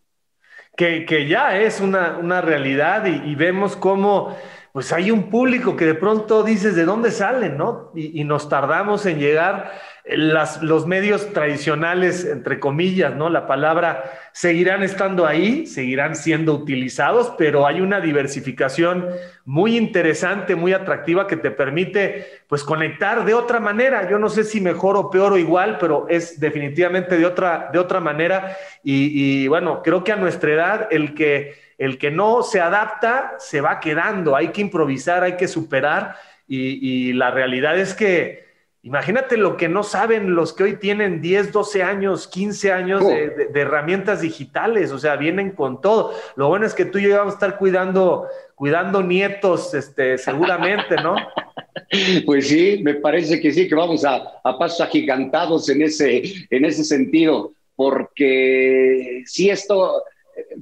Que, que ya es una, una realidad y, vemos cómo pues hay un público que de pronto dices de dónde salen, ¿no? Y nos tardamos en llegar los medios tradicionales, entre comillas, ¿no? La palabra, seguirán estando ahí, seguirán siendo utilizados, pero hay una diversificación muy interesante, muy atractiva que te permite, pues, conectar de otra manera. Yo no sé si mejor o peor o igual, pero es definitivamente de otra, de otra manera. Y, bueno, creo que a nuestra edad, el que, el que no se adapta, se va quedando. Hay que improvisar, hay que superar. y la realidad es que Imagínate lo que no saben los que hoy tienen 10, 12 años, 15 años de, herramientas digitales, o sea, vienen con todo. Lo bueno es que tú y yo vamos a estar cuidando, cuidando nietos, este, seguramente, ¿no? Pues sí, me parece que sí, que vamos a, a pasos agigantados en ese, en ese sentido, porque si esto,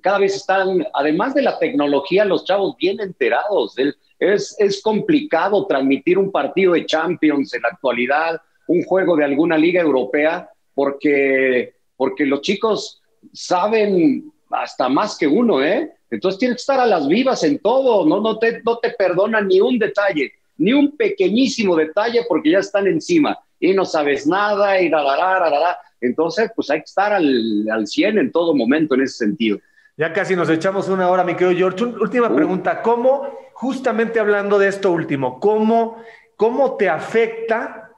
cada vez están, además de la tecnología, los chavos bien enterados. del es, es complicado transmitir un partido de Champions en la actualidad, un juego de alguna liga europea, porque, porque los chicos saben hasta más que uno, ¿eh? Entonces tienes que estar a las vivas en todo, no, no, te, no te perdonan ni un detalle, ni un pequeñísimo detalle porque ya están encima y no sabes nada y la, la, la, Entonces, pues hay que estar al, al 100 en todo momento en ese sentido. Ya casi nos echamos una hora, mi querido George. Última pregunta, ¿cómo, justamente hablando de esto último, cómo, cómo te afecta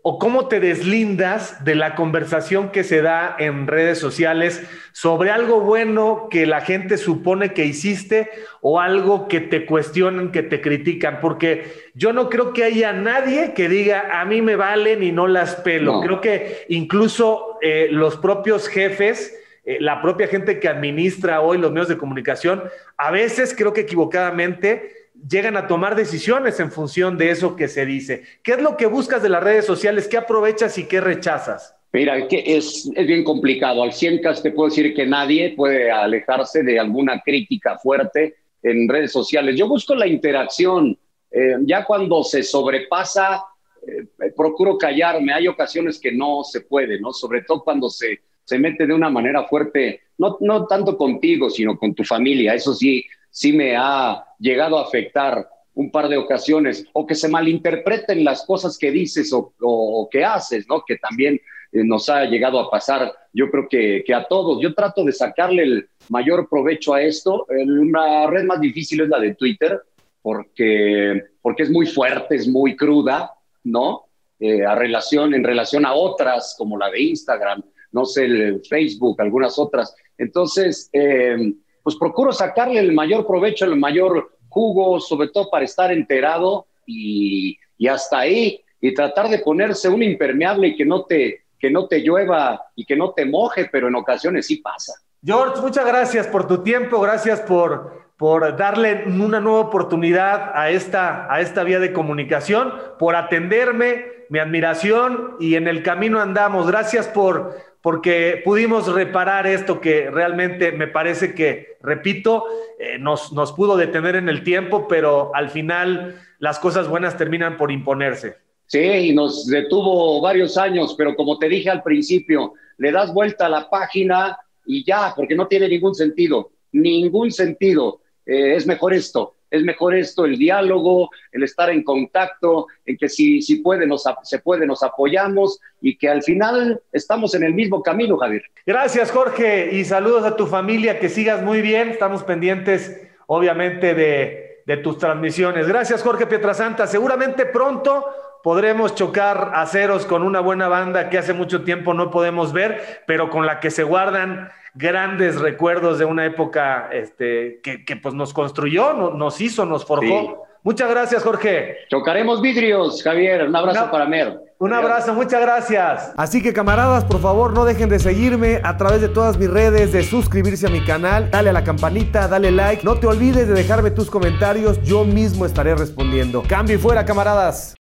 o cómo te deslindas de la conversación que se da en redes sociales sobre algo bueno que la gente supone que hiciste o algo que te cuestionan, que te critican? Porque yo no creo que haya nadie que diga, a mí me valen y no las pelo. Creo que incluso eh, los propios jefes eh, la propia gente que administra hoy los medios de comunicación, a veces creo que equivocadamente llegan a tomar decisiones en función de eso que se dice. ¿Qué es lo que buscas de las redes sociales? ¿Qué aprovechas y qué rechazas? Mira, que es, es bien complicado. Al Ciencas te puedo decir que nadie puede alejarse de alguna crítica fuerte en redes sociales. Yo busco la interacción. Eh, ya cuando se sobrepasa, eh, procuro callarme. Hay ocasiones que no se puede, ¿no? Sobre todo cuando se se mete de una manera fuerte, no, no tanto contigo, sino con tu familia. Eso sí, sí me ha llegado a afectar un par de ocasiones, o que se malinterpreten las cosas que dices o, que haces, ¿no? Que también eh, nos ha llegado a pasar, yo creo que, que, a todos. Yo trato de sacarle el mayor provecho a esto. La red más difícil es la de Twitter, porque, porque es muy fuerte, es muy cruda, ¿no? Eh, a relación, en relación a otras, como la de Instagram, no sé, el Facebook, algunas otras. Entonces, eh, pues procuro sacarle el mayor provecho, el mayor jugo, sobre todo para estar enterado y, hasta ahí, y tratar de ponerse un impermeable y que no te, que no te llueva y que no te moje, pero en ocasiones sí pasa. George, muchas gracias por tu tiempo, gracias por, por darle una nueva oportunidad a esta, a esta vía de comunicación, por atenderme, mi admiración y en el camino andamos. Gracias por, porque pudimos reparar esto que realmente me parece que, repito, eh, nos, nos pudo detener en el tiempo, pero al final las cosas buenas terminan por imponerse. Sí, y nos detuvo varios años, pero como te dije al principio, le das vuelta a la página y ya, porque no tiene ningún sentido, ningún sentido. Eh, es mejor esto, es mejor esto, el diálogo, el estar en contacto, en que si, si puede nos, se puede nos apoyamos y que al final estamos en el mismo camino, Javier. Gracias, Jorge, y saludos a tu familia, que sigas muy bien, estamos pendientes, obviamente, de, de tus transmisiones. Gracias, Jorge Pietrasanta, seguramente pronto podremos chocar a ceros con una buena banda que hace mucho tiempo no podemos ver, pero con la que se guardan grandes recuerdos de una época este, que, que pues nos construyó, nos hizo, nos forjó. Muchas gracias, Jorge. Chocaremos vidrios, Javier. Un abrazo para Mer. Un abrazo, muchas gracias. Así que camaradas, por favor, no dejen de seguirme a través de todas mis redes, de suscribirse a mi canal, dale a la campanita, dale like. No te olvides de dejarme tus comentarios, yo mismo estaré respondiendo. Cambio y fuera, camaradas.